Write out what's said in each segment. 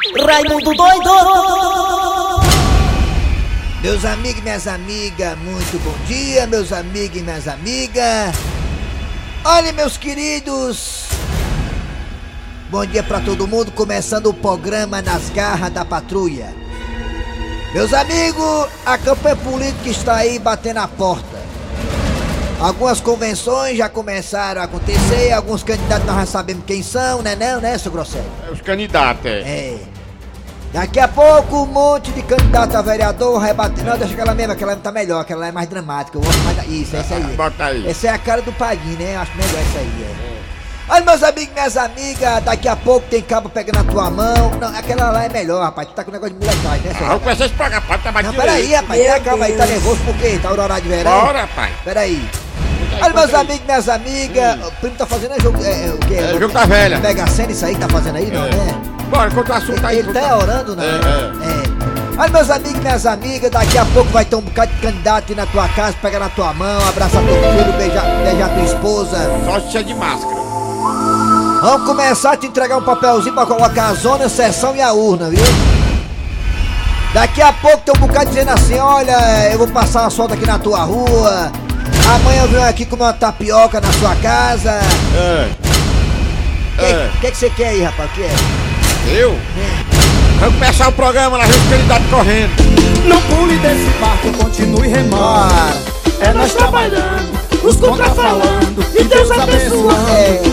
Raimundo doido! Meus amigos e minhas amigas, muito bom dia, meus amigos e minhas amigas. Olha, meus queridos. Bom dia pra todo mundo, começando o programa Nas Garras da Patrulha. Meus amigos, a campanha política está aí batendo a porta. Algumas convenções já começaram a acontecer, alguns candidatos nós já sabemos quem são, né não, né, seu Grosselho? Os candidatos, é. É. Daqui a pouco um monte de candidato a vereador vai bater. Não, deixa aquela mesma, aquela tá melhor, aquela é mais dramática. Eu gosto mais da... Isso, essa aí. Bota aí. Essa é a cara do Paguinho, né? Eu acho melhor essa aí, é. Olha, meus amigos, minhas amigas, daqui a pouco tem cabo pegando na tua mão. Não, aquela lá é melhor, rapaz. Tu tá com negócio de molecagem, né, Ah, vamos começar esse programa, pode tá Não, batido peraí, rapaz. Tenha calma aí, tá nervoso por quê? Tá horário de verão? Bora, pai. Peraí. Olha, meus amigos, minhas amigas, o primo tá fazendo é jogo. É, é, o quê? É, jogo da velha. Mega Sena, isso aí que tá fazendo aí, não, É. né? Bora, conta o assunto aí. Ele conta- tá orando, não? É, é. Olha, meus amigos e minhas amigas, daqui a pouco vai ter um bocado de candidato ir na tua casa, pegar na tua mão, abraçar teu filho, beijar, beijar tua esposa. Só é de máscara. Vamos começar a te entregar um papelzinho pra colocar a zona, a sessão e a urna, viu? Daqui a pouco tem um bocado dizendo assim, olha, eu vou passar uma solta aqui na tua rua. Amanhã eu venho aqui comer uma tapioca na sua casa. É. O É. que, que você quer aí, rapaz? O que é? Eu? Vamos começar o programa, os candidatos correndo. Não pule desse barco, continue remando. Bora. É nós trabalhando, os contra falando e Deus abençoando.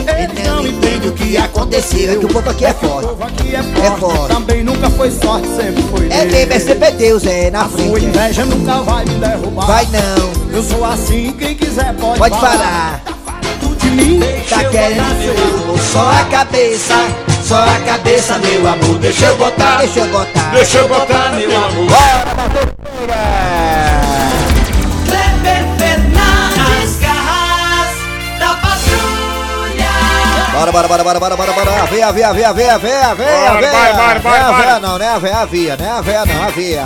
É, Eles não entendem o que aconteceu. É que o povo aqui é O forte. povo aqui é forte. É forte. Também nunca foi sorte, sempre foi É Deus. é sempre Deus, é na A sua frente. inveja nunca vai me derrubar. Vai não, Eu sou assim, quem quiser pode, pode falar. De mim, Tá querendo ser só a cabeça, só a cabeça, meu amor. Deixa eu botar, deixa eu botar. Deixa eu botar, meu amor. Bora! Kleber Fernandes, garras da patrulha. Bora, bora, bora, bora, bora, bora, bora. Via, via, via, via, via, via, Bora, via. vai, vai, vai, Não é a véia não, não é a véia, a via, não é a véia não, a via.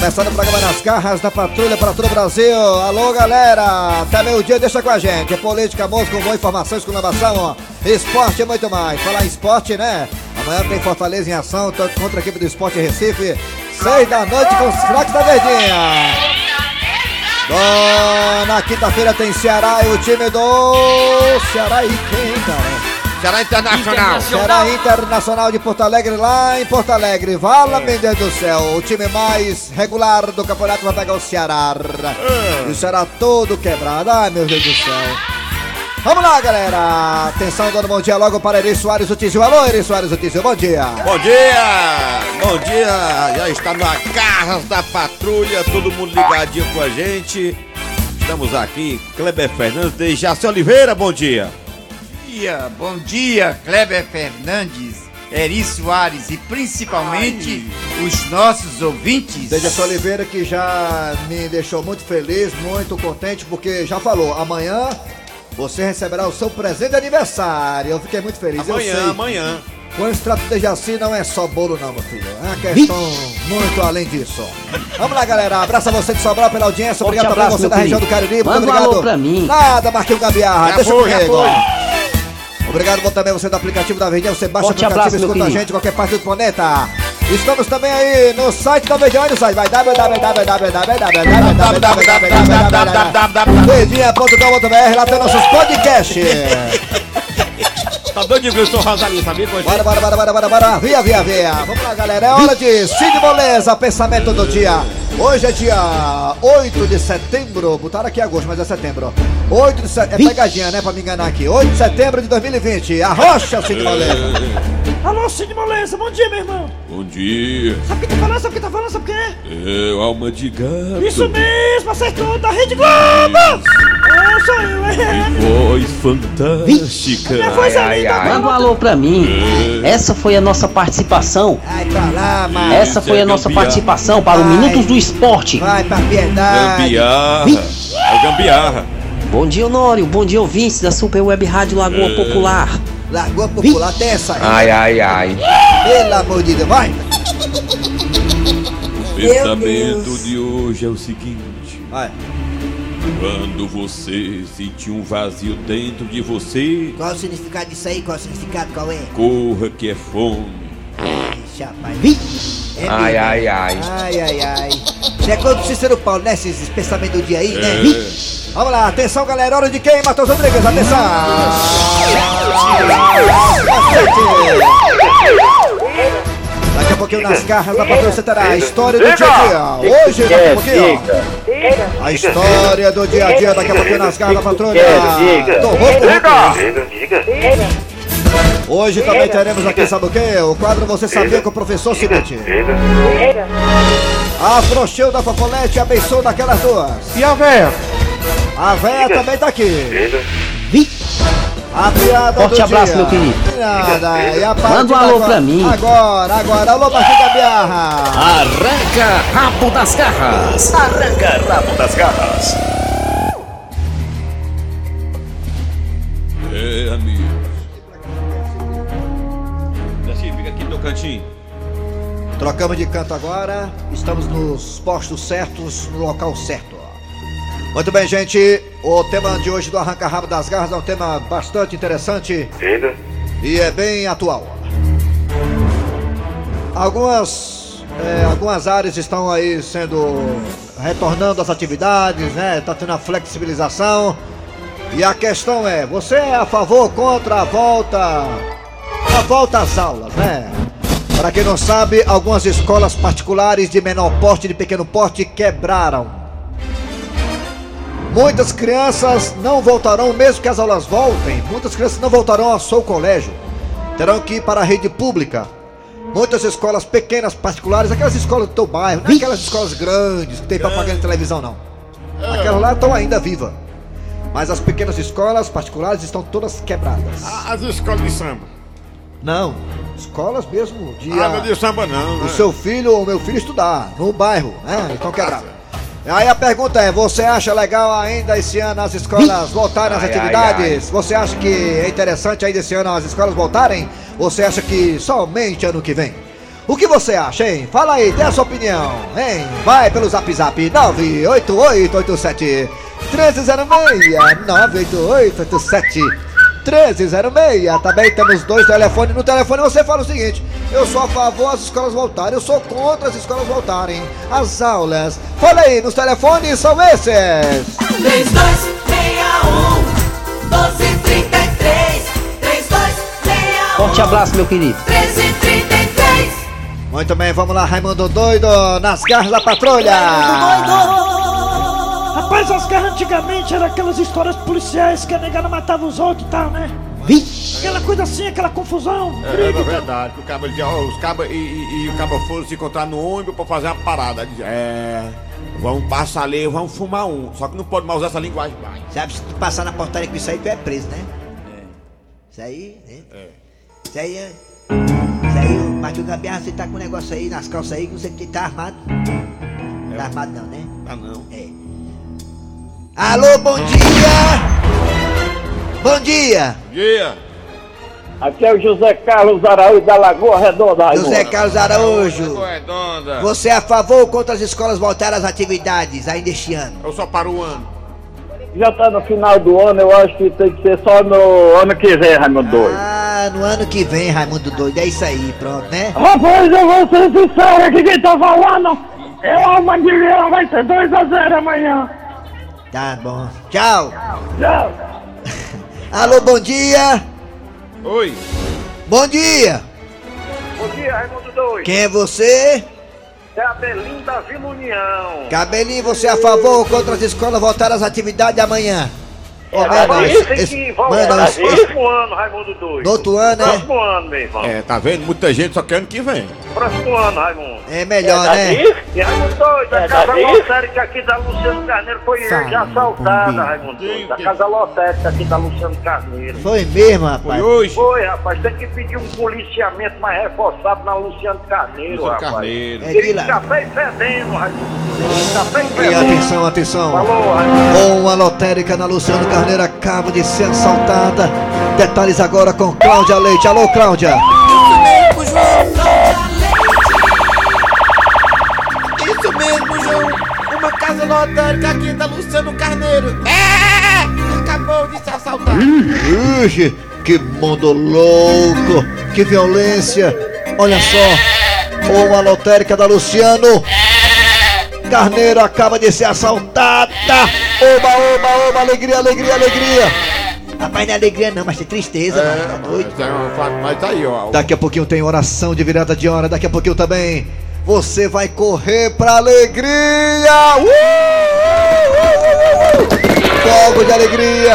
Começando o programa nas garras da patrulha para todo o Brasil. Alô, galera. Até meio-dia, deixa com a gente. Política, música, com boa informação, exclamação, ó. Esporte e muito mais. Falar em esporte, né? Amanhã tem Fortaleza em ação, contra a equipe do Esporte Recife. Seis da noite com os craques da Verdinha. Ó, na quinta-feira tem Ceará e o time do Ceará e quem, cara? Ceará Internacional. Ceará Internacional de Porto Alegre lá em Porto Alegre. Vala, meu Deus do céu. O time mais regular do campeonato vai pegar o Ceará. E o Ceará todo quebrado. Ai, meu Deus do céu. Vamos lá, galera. Atenção, dando bom dia logo para Eri Soares Otizio. Alô, Eri Soares Otizio, bom dia. Bom dia! Bom dia! Já está na Garras da Patrulha, todo mundo ligadinho com a gente. Estamos aqui, Kleber Fernandes de Jaci Oliveira, bom dia! Dia, bom dia, Kleber Fernandes, Eri Soares e principalmente os nossos ouvintes. Dejaci Oliveira que já me deixou muito feliz, muito contente, porque já falou, amanhã você receberá o seu presente de aniversário. Eu fiquei muito feliz. eu Amanhã, sei. amanhã. Quando se trata de Dejaci, não é só bolo não, meu filho. É uma questão muito além disso. Vamos lá, galera. Abraço a você de Sobral pela audiência. Forte Obrigado também abraço, você meu da região do. Cariri. Muito Manda um obrigado. alô pra mim. Nada, Marquinhos Gambiarra. Já Deixa foi, já comigo. Obrigado bom também você do aplicativo da Verdinha. Você baixa Forte o aplicativo e abraço, escuta a gente qualquer parte do planeta. Estamos também aí no site da Verdinha. Olha o site. Vai www. Verdinha.com.br. Lá tem nossos podcasts. Tá doido de ver o seu Rosalinho, sabia? Coisa? Bora, bora, bora, bora, bora, bora. Via, via, via. Vamos lá, galera. É hora de Cid Moleza, pensamento do dia. Hoje é dia 8 de setembro. Botaram aqui agosto, mas é setembro. 8 de setembro. É pegadinha, né? Pra me enganar aqui. 8 de setembro de 2020. Arrocha, Cid Moleza. Alô, Cid Moleza, bom dia, meu irmão. Bom dia, Sabe o que tá falando? Sabe o que tá falando? Sabe o que é? é alma de gato. Isso mesmo, acertou, da Rede Globo! É, sou eu, é. Voz fantástica. Minha voz é linda, Manda um alô pra mim. Essa foi a nossa participação. Vai pra lá, mano. Essa foi a nossa participação para o. Minutos do Esporte. Vai pra piedade. Gambiarra. É gambiarra. Bom dia, Honório. Bom dia, ouvintes da Super Web Rádio Lagoa Popular. Lagoa Popular, até essa aí. Ai, ai, ai. Pelo amor de Deus, vai. O pensamento de hoje é o seguinte: Vai. quando você sentir um vazio dentro de você, Qual o significado disso aí? Qual o significado? Qual é? corra que é fome. Rapaz. É Ai, mesmo. ai, ai. Ai, ai, ai. Chegou do Cícero Paulo, né? Esses pensamentos do dia aí, né? Vamos lá, atenção, galera. Hora de quem, Matheus Rodrigues? Atenção! Daqui a pouquinho nas garras da patrulha você terá a história do dia a dia. Hoje, daqui a pouquinho. A história do dia a dia, daqui a pouquinho nas garras da patrulha. Do Rouco Rouco. Hoje também teremos aqui, sabe o quê? O quadro Você Sabia com o Professor Cibete. A Frouxeu da Fofolete abençoa daquelas duas. E a véia? A véia também tá aqui. A piada Forte do abraço, dia. meu querido. Nada. E a Manda um alô agora- pra mim. Agora, agora. Alô, Marquinhos da Biarra. Arranca rabo das garras. Arranca rabo das garras. É, cantinho. Trocamos de canto agora. Estamos nos postos certos, no local certo. Muito bem, gente. O tema de hoje do Arranca Rabo das Garras é um tema bastante interessante. E é bem atual. Algumas, é, algumas áreas estão aí sendo retornando às atividades, né? Tá tendo a flexibilização. E a questão é, você é a favor ou contra a volta a volta às aulas, né? Para quem não sabe, algumas escolas particulares de menor porte e de pequeno porte quebraram. Muitas crianças não voltarão, mesmo que as aulas voltem, muitas crianças não voltarão ao seu colégio. Terão que ir para a rede pública. Muitas escolas pequenas, particulares, aquelas escolas do teu bairro, não é aquelas escolas grandes que tem propaganda em televisão, não. Aquelas lá estão ainda vivas. Mas as pequenas escolas particulares estão todas quebradas. As escolas de samba. Não, escolas mesmo de. Ah, a- não de samba não. o né? seu filho ou meu filho estudar no bairro, né? Então quebrado. Aí a pergunta é: você acha legal ainda esse ano as escolas voltarem às Ai, ai, atividades? Você acha que é interessante ainda esse ano as escolas voltarem? Ou você acha que somente ano que vem? O que você acha, hein? Fala aí, dê a sua opinião, hein? Vai pelo zap zap 98887 1306 98887 1306. Também temos dois telefones. No telefone você fala o seguinte: eu sou a favor das escolas voltarem, eu sou contra as escolas voltarem. As aulas. Fala aí, nos telefones são esses. 3261 1233 3261 Forte abraço, meu querido. 1333 Muito bem, vamos lá, Raimundo Doido, nas garras da patrulha. Rapaz, as garras antigamente eram aquelas histórias policiais que a negada matava os outros e tal, né? Aquela coisa assim, aquela confusão. É, briga é verdade, que o cabo dizia, ó, os cabos e, e, e o cabo foram se encontrar no ônibus pra fazer uma parada. Dizia, É, vamos passar ali, vamos fumar um. Só que não pode mais usar essa linguagem mais. Sabe, se tu passar na portaria com isso aí, tu é preso, né? Isso aí, né? Isso aí é. Isso aí, o Martinho Gambiarra, você tá com um negócio aí nas calças aí, que você que tá armado. Tá armado não, né? Ah não. É. Alô, bom dia! Bom dia! Dia! Aqui é o José Carlos Araújo da Lagoa Redonda, Raimundo. José Carlos Araújo! Redonda. Você é a favor ou contra as escolas voltarem às atividades ainda este ano? Eu só paro o ano. Já tá no final do ano, eu acho que tem que ser só no ano que vem, Raimundo Doido. Ah, no ano que vem, Raimundo Doido, é isso aí, pronto, né? Rapaz, eu vou ser sincero aqui quem tá falando. Eu, a Mangueira vai ser 2x0 amanhã. Tá bom. Tchau! Tchau. Alô, bom dia! Oi. Bom dia! Bom dia, Raimundo Doido. Quem é você? É a Belinda da Vila União. Cabelinho, você é a favor ou contra as escolas voltarem às atividades amanhã? Mano, Rapaz, esse- tem esse- que mano, voltar esse- próximo ano, Raimundo Doido. no outro ano, né? Próximo ano, meu irmão. É, tá vendo? Muita gente só quer ano que vem. Próximo ano, Raimundo. É melhor, né? E Raimundo Doido, a casa lotérica aqui da Luciano Carneiro foi já assaltada, Raimundo Doido. A casa lotérica aqui da Luciano Carneiro. Foi mesmo, rapaz. hoje? Foi, rapaz, tem que pedir um policiamento mais reforçado na Luciano Carneiro, Luciano rapaz. Carneiro. É de Ele lá. café e fedendo, Raimundo. Café e E fedendo. atenção, atenção. Falou, Raimundo. Com a lotérica na Luciano Carneiro acaba de ser assaltada. Detalhes agora com Cláudia Leite. Alô, Cláudia. Isso mesmo, João. Uma casa lotérica aqui da Luciano Carneiro. É! Acabou de se assaltar. Ixi, que mundo louco, que violência. Olha só, uma lotérica da Luciano. Carneiro acaba de ser assaltada. Oba, oba, oba, alegria, alegria, alegria. Rapaz, não é alegria não, mas tem tristeza, mano. Tá doido? Mas tá aí, ó. Daqui a pouquinho tem oração de virada de hora, daqui a pouquinho também. Você vai correr pra alegria! Uh, uh, uh, uh, uh. Fogo de alegria!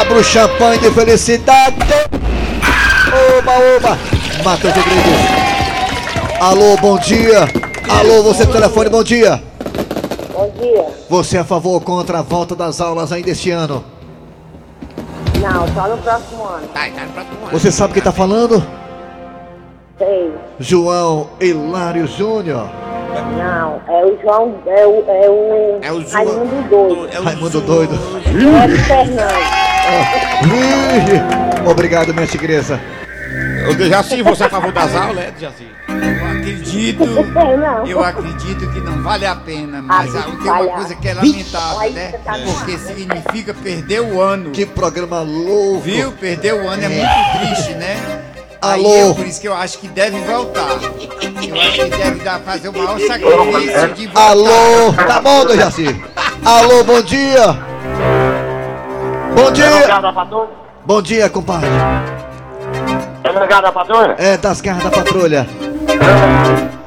Abra o champanhe de felicidade! Oba, oba! Matheus Rodrigues! Alô, bom dia! Alô, você do telefone, bom dia! Bom dia. Você é a favor ou contra a volta das aulas ainda este ano? Não, só no próximo ano. Tá, tá no próximo ano. Você sabe quem tá falando? Sei. João Hilário Júnior. Não, é o João, é o, é o, É o João. Raimundo Doido. É o Raimundo doido. É o Fernando. Ih, Obrigado, minha tigresa. Ô, Dejaci, você é a favor das aulas, é, Dejaci? Eu acredito, Não. eu acredito que não vale a pena, mas Ah, tem uma coisa que é lamentável, né? tá Porque significa perder o ano. Que programa louco. Viu? Perder o ano é muito triste, né? Aí Alô? é por isso que eu acho que deve voltar. Eu acho que deve dar, fazer o maior sacrifício de voltar. Alô, tá bom, Dejaci? Alô, bom dia. Bom dia. patrulha? Bom dia, compadre. É delegado da patrulha? É das garras da patrulha.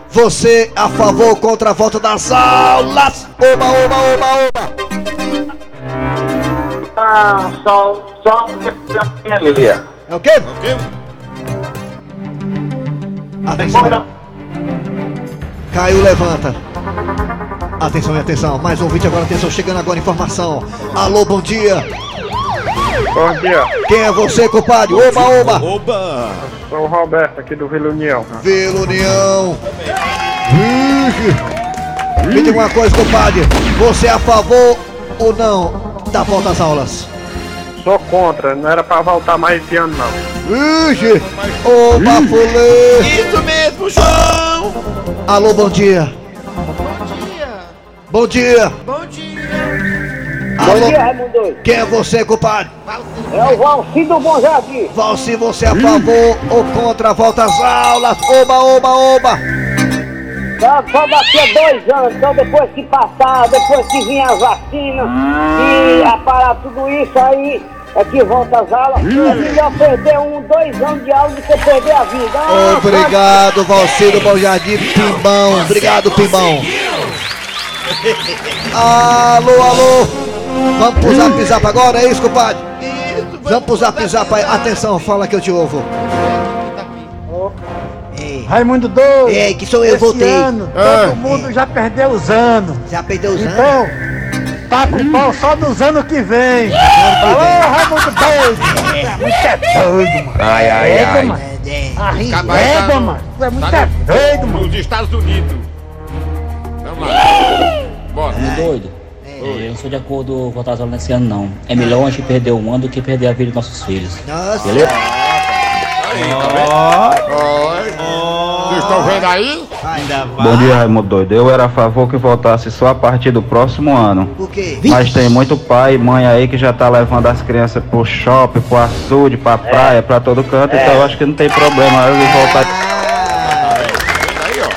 Você a favor ou contra a volta das aulas? Oba, oba, oba, oba. Ah, só, só família. É o quê? Atenção. Caiu, levanta. Atenção e atenção. Mais um vídeo agora, atenção. Chegando agora informação. Alô, bom dia. Bom dia, Quem é você, compadre? Oba, oba. Oba! sou o Roberto aqui do Vila União. Vila União. Me diga uma coisa, compadre. Você é a favor ou não da volta às aulas? Sou contra, não era pra voltar mais esse ano não. Ixi. Oba, fulê. Isso mesmo, João! Alô, bom dia. Bom dia. Bom dia! Alô. Raimundo Doido. Quem é você, compadre? É o Valci do Bom Jardim. Valci, você é a favor ou contra a volta às aulas? Oba, oba, oba. Só, só daqui a dois anos, então depois que passar, depois que vir a vacina e a parar tudo isso aí, é que volta as aulas. É melhor perder um, dois anos de aula do que perder a vida. Ah, Obrigado, Valci do Bom Jardim, Pimbão. Obrigado, Pimbão. Alô, alô. Vamos pro zap zap agora, é isso, compadre? Isso, Vamos pro zap zap aí. Atenção, fala que eu te ouvo. Ei, Raimundo Doido. ei que sou eu, voltei. ano, Ah. todo mundo já perdeu os anos. Já perdeu os anos? Então, tá com pau só dos anos que vem. Alô, Raimundo Doido. É muito é doido, mano. Ai, ai, É, ai. mano. Arregada, essa- mano. Tu é muito Tá é doido, mano. Nos Estados Unidos. Vamos lá. Bora. Doido. Eu não sou de acordo com as aulas nesse ano, não. É melhor a gente perder um ano do que perder a vida dos nossos filhos. Nossa. Beleza? Aí, tá vendo? Oi. Vocês estão vendo aí? Bom dia, Raimundo Doido. Eu era a favor que voltasse só a partir do próximo ano. Por quê? Mas tem muito pai e mãe aí que já tá levando as crianças pro shopping, pro açude, pra praia, pra todo canto, então eu acho que não tem problema ele voltar.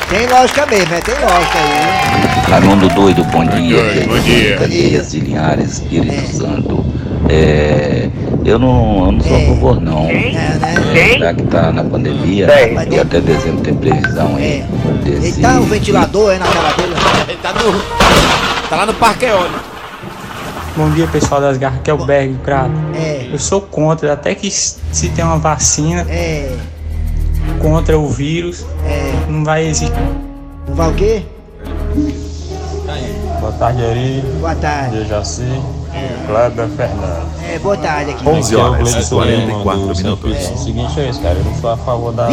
Tem lógica mesmo, é, tem lógica aí. Raimundo Doido, bom dia. Bom dia. Candeias de Linhares, Espírito Santo. É, eu não, eu não sou a favor, não. É, né? É, já que tá na pandemia, É. e até dezembro tem previsão aí. Ele Desse... tá um ventilador aí na cara dele. Ele tá no. Tá lá no Parque Eólico. Bom dia, pessoal das garras, que é o Berg Prado. É, Eu sou contra, até que se tem uma vacina é, contra o vírus, é. não vai existir. Não vai o quê? Boa tarde, Eri, Boa tarde. Jaci, Kleber Fernandes. É, boa tarde aqui. 11 horas e 44 minutos. O seguinte é isso, cara, eu não sou a favor da,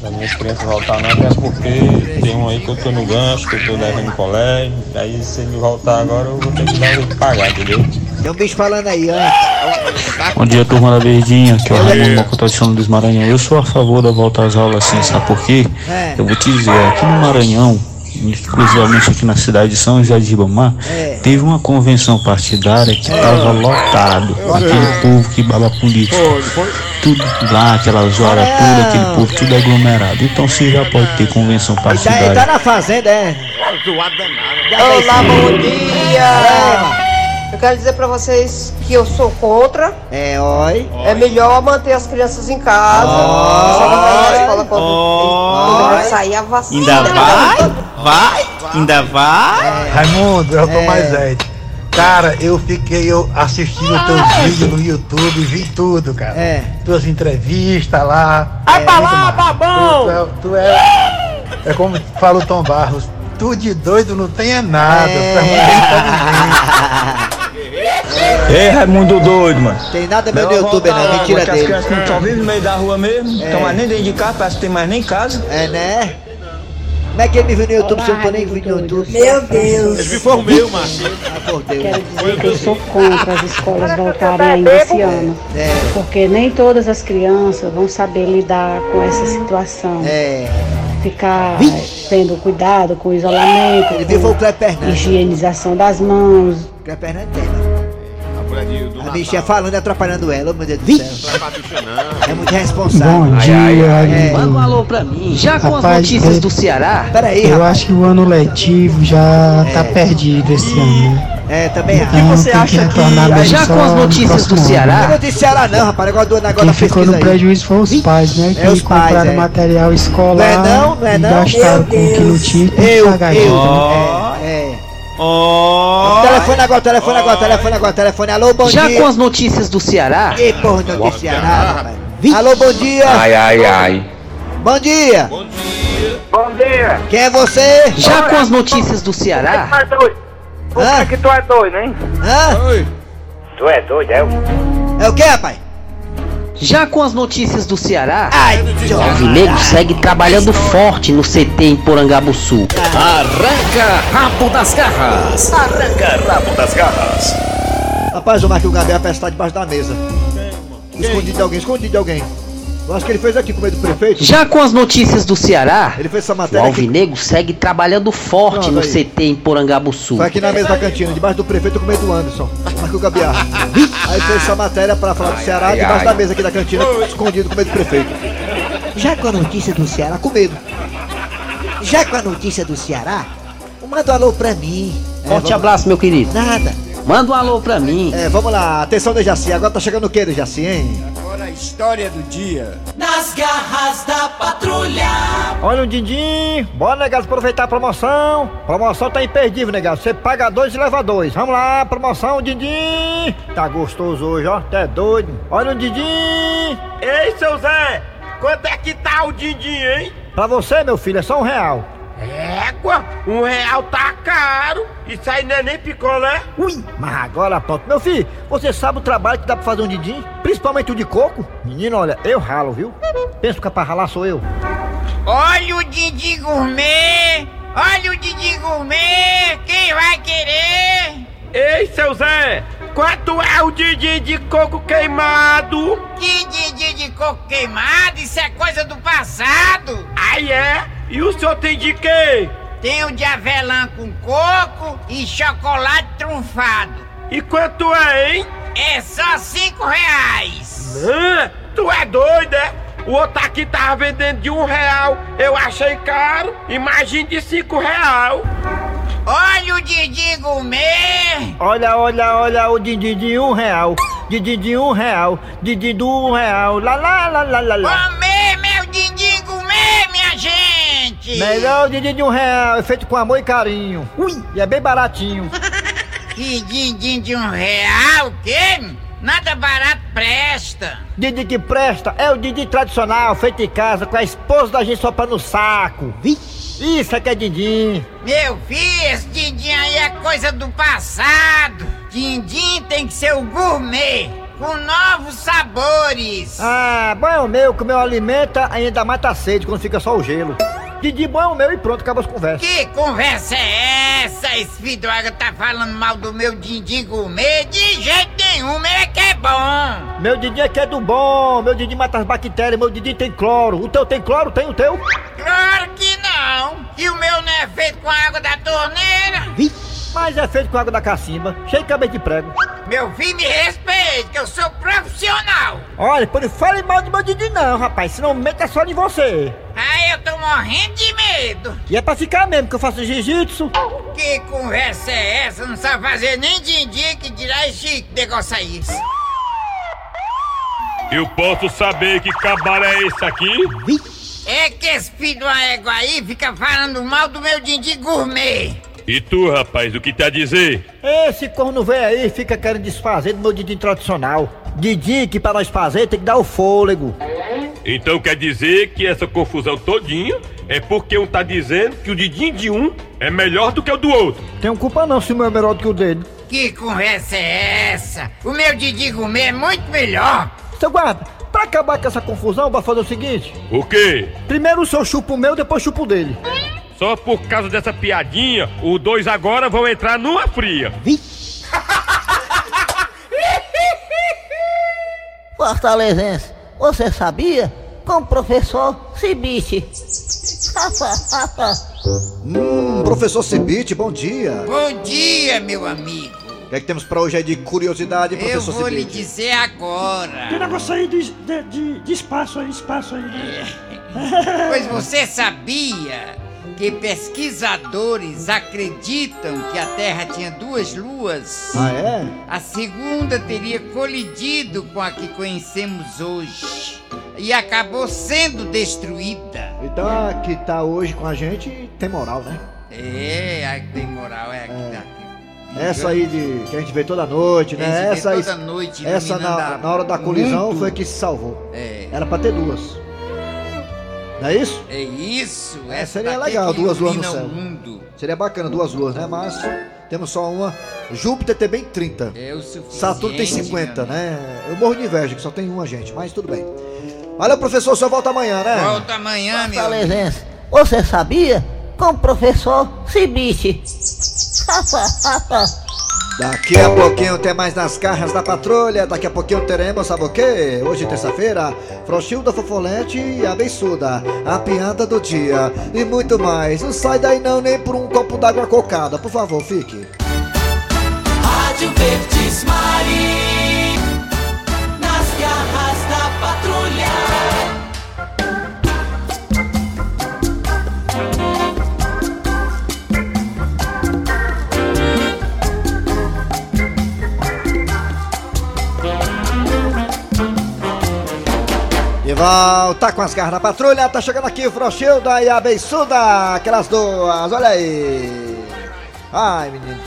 das minhas crianças voltar não, até porque tem um aí que eu tô no gancho, que eu tô devendo no colégio, aí se ele voltar agora eu vou ter que dar um jeito de pagar, entendeu? Tem um bicho falando aí, antes. Bom dia, turma da Verdinha, que é o de São Luís Maranhão. Eu sou a favor da volta às aulas, sim, sabe por quê? É. Eu vou te dizer, aqui no Maranhão, exclusivamente aqui na cidade de São José de Ribamar, É. teve uma convenção partidária que estava lotado. Aquele povo que baba político. Tudo lá, aquela zoada toda, aquele povo tudo aglomerado. Então você já pode ter convenção Ele tá, ele tá partidária. na fazenda, é. Olá, bom dia! Eu quero dizer pra vocês que eu sou contra. É, oi. É melhor manter as crianças em casa. Só não vai na escola quando, quando vai sair a vacina. Ainda vai? Vai? Ainda vai? Raimundo, eu tô É. mais velho. Cara, eu fiquei eu assistindo teus vídeos no YouTube, vi tudo, cara. É. Tuas entrevistas lá. Vai é, pra lá, babão! Tu, é- tu é. É como fala o Tom Barros. Tu de doido não tem é nada. é inteligente. Ei, Raimundo doido, mano. Tem nada meu no Melhor YouTube, não. Mentira dele. As crianças não só vivem no meio da rua mesmo, É. estão mais nem dentro de casa, parece que tem mais nem casa. É, né? Como é que ele me viu no YouTube se eu não tô nem vídeo no YouTube? Meu Deus. Ele me formeu. Ah, por Deus. Quero dizer que eu sou contra as escolas voltarem ainda esse ano. É. Porque nem todas as crianças vão saber lidar com essa situação. É. Ficar tendo cuidado com o isolamento, Ele com higienização das mãos. Cleber Do A Natal. bichinha falando e atrapalhando ela, meu Deus do céu. É. É muito responsável. Bom dia, É. Manda um alô pra mim. Já com as Rapaz, notícias é- do Ceará? Peraí, Eu rapaz. acho que o ano letivo já tá perdido esse ano. né? É, também acho. Então, tem que retornar bem Já só com as no notícias do ano, Ceará? Não vou de Ceará não, rapaz. Negócio do negócio Quem da ficou no aí. prejuízo foi os pais, né? É, Que os pais, compraram é. material escolar Não é não? Não é e não? gastaram com o que não tinha e tem que Eu, eu. É, é. Ó. Telefone agora, telefone agora, telefone agora, telefone. Alô, bom Já dia. com as notícias do Ceará? Que porra de notícia Ceará, rapaz. Alô, bom dia. Ai, ai, ai. Bom dia. Bom dia. Quem é você? Já com as notícias do Ceará? Tu é doido? Por Hã? que que tu é doido, hein? Hã? Tu é doido, é? É o que, rapaz? Já com as notícias do Ceará? O Alvinegro segue trabalhando forte no CT em Porangabuçu. Arranca rabo das garras. Arranca rabo das garras. Rapaz, o Marquinhos Gabriel parece estar debaixo da mesa. Escondido de alguém, escondido de alguém. Eu acho que ele fez aqui com medo do prefeito. Já com as notícias do Ceará? Ele fez essa O matéria aqui. Alvinegro segue trabalhando forte Pronto, no aí. CT em Porangabuçu. Foi aqui na mesa da cantina, debaixo do prefeito com medo do Anderson. Marquinhos Gabriel. Aí fez essa matéria pra falar do Ceará, ai, debaixo ai. da mesa aqui da cantina, escondido com medo do prefeito. Já com a notícia do Ceará, com medo. Já com a notícia do Ceará, manda um alô pra mim. É, Forte vamos- abraço, meu querido. Nada. Manda um alô pra mim. É, vamos lá, atenção do Jaci. Agora tá chegando o que do Jaci, hein? Agora a história do dia. Nas garras da patrulha. Olha o Dindim, bora negado aproveitar a promoção. Promoção tá imperdível, negado. Você paga dois e leva dois. Vamos lá, promoção Dindim. Tá gostoso hoje, ó. Até doido. Olha o Dindim. Ei, seu Zé, quanto é que tá o din-din, hein? Pra você, meu filho, é só um real. Égua, um real tá caro. Isso aí não é nem picolé. Ui, mas agora pronto. Meu filho, você sabe o trabalho que dá pra fazer um Dindim? Principalmente o de coco? Menino, olha, eu ralo, viu? Pensa que é pra ralar sou eu. Olha o Didi Gourmet! Olha o Didi Gourmet! Quem vai querer? Ei, seu Zé, quanto é o din-din de coco queimado? Que Didi de coco queimado? Isso é coisa do passado! Aí é? E o senhor tem de quê? Tem o de avelã com coco e chocolate trunfado. E quanto é, hein? É só cinco reais. Hã? tu é doido, é? O outro aqui tava vendendo de um real. Eu achei caro. Imagine de cinco real. Olha o Didi Gourmet! Olha, olha, olha o Dindim de um real. Dindim de um real. Dindim do um real. Lá, lá, lá, lá, lá, lá. Comer meu Didi Gourmet, minha gente! Melhor o Dindim de um real. É feito com amor e carinho. Ui, e é bem baratinho. Que din-din de um real, o quê? Nada barato presta. Didi que presta é o Didi tradicional, feito em casa, com a esposa da gente soprando no saco. Isso é que é Didi. Meu filho, esse din-din aí é coisa do passado. Din-din tem que ser o gourmet, com novos sabores. Ah, bom é o meu, que o meu alimenta ainda mata a sede quando fica só o gelo. Didi bom é o meu e pronto, acaba as conversas. Que conversa é essa? Esse vidroga tá falando mal do meu din-din gourmet? De jeito nenhum, meu é que é bom. Meu Didi é que é do bom, meu Didi mata as bactérias, meu Didi tem cloro. O teu tem cloro? Tem o teu? Claro que não. E o meu não é feito com água da torneira. Mas é feito com água da cacimba, cheio de cabelo de prego. Meu filho, me respeite, que eu sou profissional. Olha, por fale mal do meu Didi não, rapaz, senão meta só em você. Ai, eu tô morrendo de medo. E é pra ficar mesmo, que eu faço jiu-jitsu. Que conversa é essa? Não sabe fazer nem din-din que dirá chique negócio isso. Eu posso saber que cabalo é esse aqui? É que esse filho de uma égua aí fica falando mal do meu din-din gourmet. E tu, rapaz, o que tá a dizer? Esse corno velho aí fica querendo desfazer do meu Didi tradicional. Didi que pra nós fazer tem que dar o fôlego. Então quer dizer que essa confusão todinha é porque um tá dizendo que o dedinho de um é melhor do que o do outro. Tenho culpa não se o meu é melhor do que o dele. Que conversa é essa? O meu Didi Gourmet é muito melhor. Seu guarda, pra acabar com essa confusão, bora fazer o seguinte. O quê? Primeiro o senhor chupa o meu, depois chupa o dele. Só por causa dessa piadinha, os dois agora vão entrar numa fria. Fortalezense, você sabia? Com o professor Cibite. Hum, professor Cibite, bom dia. Bom dia, meu amigo. O que é que temos pra hoje aí de curiosidade, Eu professor vou lhe Cibite? dizer agora. Tem negócio aí de, de, de- de espaço aí, espaço aí. Pois você sabia que pesquisadores acreditam que a Terra tinha duas luas? Ah, é? A segunda teria colidido com a que conhecemos hoje e acabou sendo destruída. Então a que tá hoje com a gente tem moral, né? É, a que tem moral é a que tá. Essa aí de que a gente vê toda noite, né? vê Essa aí, toda noite essa na, na hora da colisão mundo. foi que se salvou. É. Era pra ter duas. Não é isso? É isso, É, essa seria daqui legal, duas luas no céu. mundo. Seria bacana duas luas, né? Mas temos só uma. Júpiter tem bem 30. É o suficiente. Saturno tem 50, né? Eu morro de inveja que só tem uma, gente, mas tudo bem. Valeu, professor, só volta amanhã, né? Volta amanhã, meu. Fortalezense, você sabia? Com o professor Cibite. Daqui a pouquinho tem mais nas garras da patrulha. Daqui a pouquinho teremos, sabe o quê? Hoje, terça-feira, Frouxilda Fofolete e a Beiçuda, a piada do dia e muito mais. Não sai daí não, nem por um copo d'água cocada. Por favor, fique. Rádio Verdes Mari. Volta com as garras da patrulha. Tá chegando aqui o Frouxilda e a Beiçuda. Aquelas duas, olha aí. Ai, menino.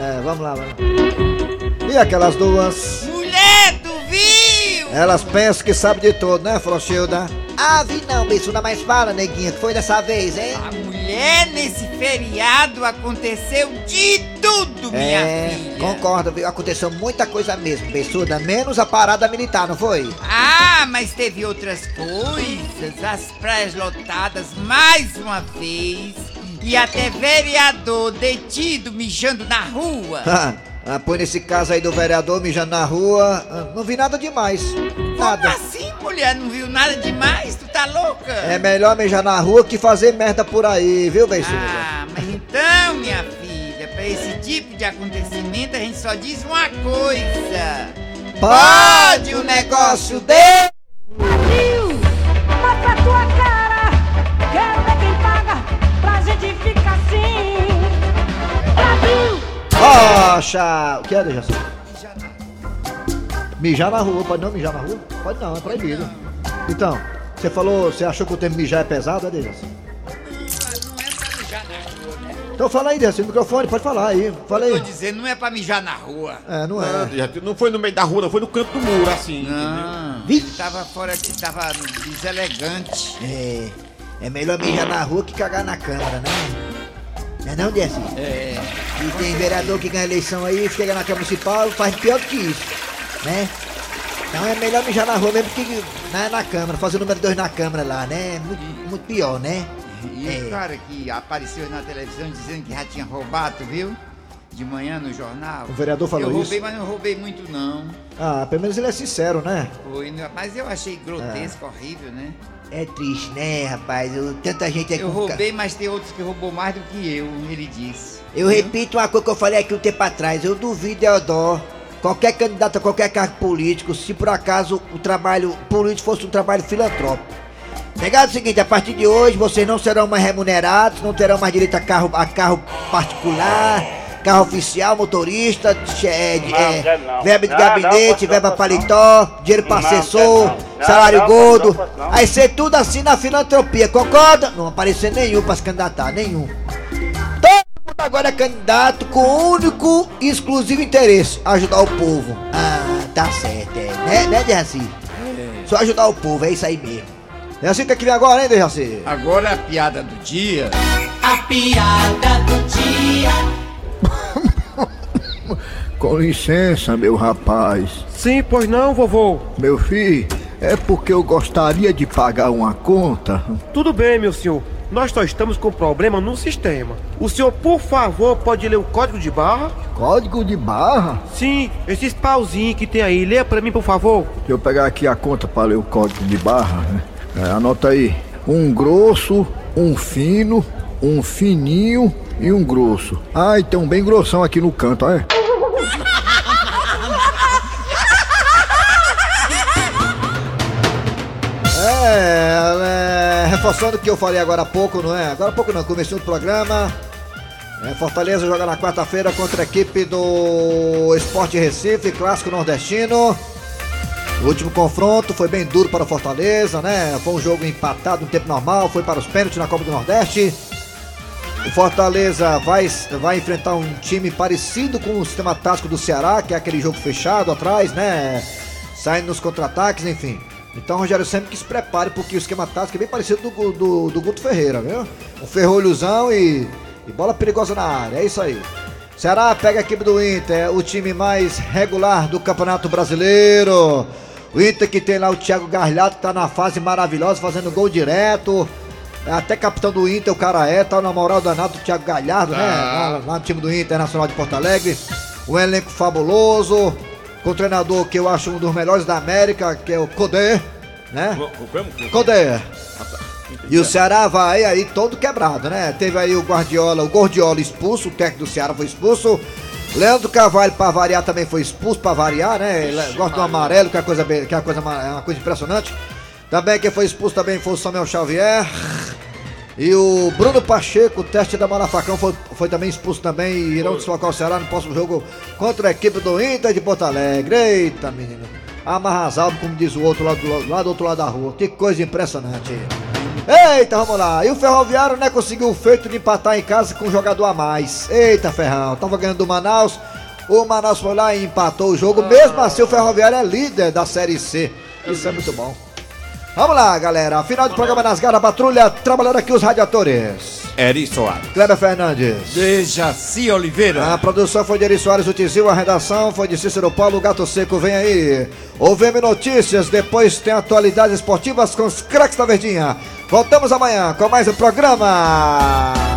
É, vamos lá, vamos lá. E aquelas duas? Mulher, tu viu? Elas pensam que sabem de tudo, né, Frouxilda? Ah, vi não, Beiçuda, mas fala, neguinha, que foi dessa vez, hein? A mulher nesse feriado aconteceu de tudo, minha é, filha. concordo, viu? Aconteceu muita coisa mesmo, Beiçuda, menos a parada militar, não foi? Ah, mas teve outras coisas. As praias lotadas mais uma vez. E até vereador detido mijando na rua. Ah, pois nesse caso aí do vereador mijando na rua, ah, não vi nada demais. Nada. Como assim, mulher? Não viu nada demais? Tu tá louca? É melhor mijar na rua que fazer merda por aí, viu, Beiçuda? Ah, mas então, minha filha, pra esse tipo de acontecimento a gente só diz uma coisa. Pode o negócio dele! Mostra a tua cara, quero ver quem paga pra gente ficar assim. Brasil! Rocha! O que é, Dejaci? Mijar na rua, pode não mijar na rua? Pode não, é proibido. Então, você falou, você achou que o termo mijar é pesado, é, Dejaci? Então fala aí, Dejaci, no microfone, pode falar aí, fala Tô aí. dizendo, não é pra mijar na rua. É, não Não, é. já- não foi no meio da rua, não foi no canto do muro, assim. Não, ele tava fora, ele tava deselegante. É, é melhor mijar na rua que cagar na câmara, né? Não é não, Desi? É. E tem vereador que ganha eleição aí, chega na Câmara Municipal faz pior do que isso, né? Então é melhor mijar na rua mesmo que na, na Câmara, fazer o número 2 na Câmara lá, né? Muito, muito pior, né? E o cara que apareceu na televisão dizendo que já tinha roubado, viu? de manhã no jornal. O vereador falou eu isso? roubei, mas não roubei muito não. Ah, pelo menos ele é sincero, né? Foi, né? mas eu achei grotesco, horrível, né? É triste, né, rapaz? Eu- tanta gente é Eu roubei, mas tem outros que roubou mais do que eu, ele disse. Eu repito uma coisa que eu falei aqui um tempo atrás. Eu duvido, Eudó, qualquer candidato a qualquer cargo político, se por acaso o trabalho político fosse um trabalho filantrópico. Negado é o seguinte, a partir de hoje vocês não serão mais remunerados, não terão mais direito a carro, a carro particular, carro oficial, motorista, é, Não, é, não. verba de Não, gabinete, verba paletó, dinheiro para assessor, salário gordo. Aí ser tudo assim na filantropia, concorda? Não aparecer nenhum para se candidatar, nenhum. Agora é candidato com o único e exclusivo interesse, ajudar o povo. Ah, tá certo, é. Né, né Dejaci? Só ajudar o povo, é isso aí mesmo. É assim que é que vem agora, hein, Dejaci? Agora a piada do dia. A piada do dia. Com licença, meu rapaz. Sim, pois não, vovô. Meu filho, é porque eu gostaria de pagar uma conta. Tudo bem, meu senhor. Nós só estamos com problema no sistema. O senhor, por favor, pode ler o código de barra? Código de barra? Sim, esses pauzinhos que tem aí. Leia pra mim, por favor. Deixa eu pegar aqui a conta para ler o código de barra. né? É, anota aí. Um grosso, um fino, um fininho e um grosso. Ah, e tem um bem grossão aqui no canto, é? Reforçando o que eu falei agora há pouco, não é? Agora há pouco não, começou o programa. É, Fortaleza joga na quarta-feira contra a equipe do Esporte Recife, clássico nordestino. O último confronto foi bem duro para o Fortaleza, né? Foi um jogo empatado no tempo normal, foi para os pênaltis na Copa do Nordeste. O Fortaleza vai, vai enfrentar um time parecido com o sistema tático do Ceará, que é aquele jogo fechado atrás, né? Saindo nos contra-ataques, enfim. Então Rogério sempre que se prepare, porque o esquema tático é bem parecido do, do, do Guto Ferreira, viu? Um ferrolhozão e, e bola perigosa na área, é isso aí. Ceará pega a equipe do Inter, o time mais regular do Campeonato Brasileiro. O Inter que tem lá o Thiago Garlhato, que tá na fase maravilhosa, fazendo gol direto. É Até capitão do Inter, o cara é, tá na moral danada do Thiago Galhardo, né? Lá, lá no time do Internacional de Porto Alegre. Um elenco fabuloso. Com o treinador que eu acho um dos melhores da América, que é o Codé, né? Codé. E o Ceará vai aí todo quebrado, né? Teve aí o Guardiola, o Gordiola expulso, o técnico do Ceará foi expulso. Leandro Carvalho, pra variar, também foi expulso pra variar, né? Ele Gosta do amarelo, que é, coisa, que é uma coisa, é uma coisa impressionante. Também quem foi expulso também foi o Samuel Xavier. E o Bruno Pacheco, teste da bola facão, foi, foi também expulso também e irão desfocar o Ceará no próximo jogo contra a equipe do Inter de Porto Alegre. Eita, menino. Amarrasado, como diz o outro lá do, lá do outro lado da rua. Que coisa impressionante. Eita, vamos lá. E o Ferroviário, né, conseguiu o feito de empatar em casa com um jogador a mais. Eita, Ferrão. Tava ganhando do Manaus. O Manaus foi lá e empatou o jogo. Mesmo assim, o Ferroviário é líder da Série C. Isso é muito bom. Vamos lá, galera. Final do programa nas garras patrulha. Trabalhando aqui os radiadores. Eri Soares. Kleber Fernandes. Dejaci Oliveira. A produção foi de Eri Soares, o Tizil, a redação foi de Cícero Paulo, o Gato Seco, vem aí. O VM Notícias, depois tem atualidades esportivas com os craques da Verdinha. Voltamos amanhã com mais um programa.